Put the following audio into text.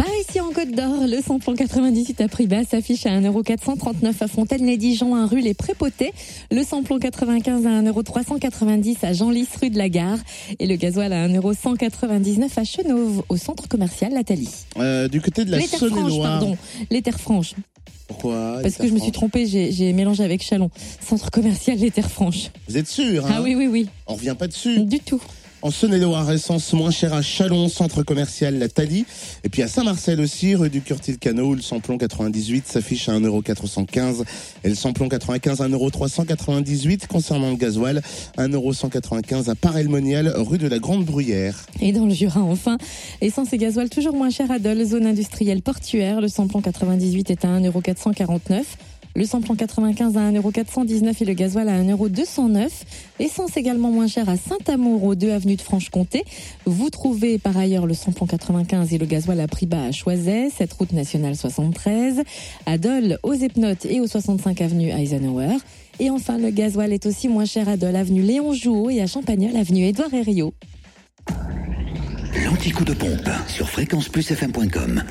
Par ici en Côte d'Or, le samplon 98 à prix bas s'affiche à 1,439€ à Fontaine-les-Dijon, un rue Les Prépotés. Le samplon 95 à 1,390€ à Genlis, rue de la Gare. Et le gasoil à 1,199€ à Chenauve, au centre commercial Lathalie. Euh, du côté de la Les terres franches, pardon. Les terres franches. Pourquoi Parce que je me suis trompée, j'ai j'ai mélangé avec Chalon. Centre commercial Les terres franches. Vous êtes sûr hein? Ah oui, oui, oui. On revient pas dessus. Du tout. En Saône-et-Loire, essence moins chère à Chalon, centre commercial La Thalie. Et puis à Saint-Marcel aussi, rue du Curtil-Canot, où le samplon 98 s'affiche à 1,415€ et le samplon 95 à 1,398€. Concernant le gasoil, 1,195€ à Paray-le-Monial, rue de la Grande Bruyère. Et dans le Jura, enfin, essence et gasoil toujours moins cher à Dole, zone industrielle portuaire. Le samplon 98 est à 1,449€. Le samplon 95 à 1,419€ et le gasoil à 1,209€. Essence également moins chère à Saint-Amour, aux 2 avenue de Franche-Comté. Vous trouvez par ailleurs le samplon 95 et le gasoil à prix bas à Choiset, cette route nationale 73. À Dole, aux Epnotes et aux 65 avenue Eisenhower. Et enfin, le gasoil est aussi moins cher à Dole, avenue Léon Jouot et à Champagnol, avenue Édouard Herriot. L'anti-coup de pompe sur fréquenceplusfm.com.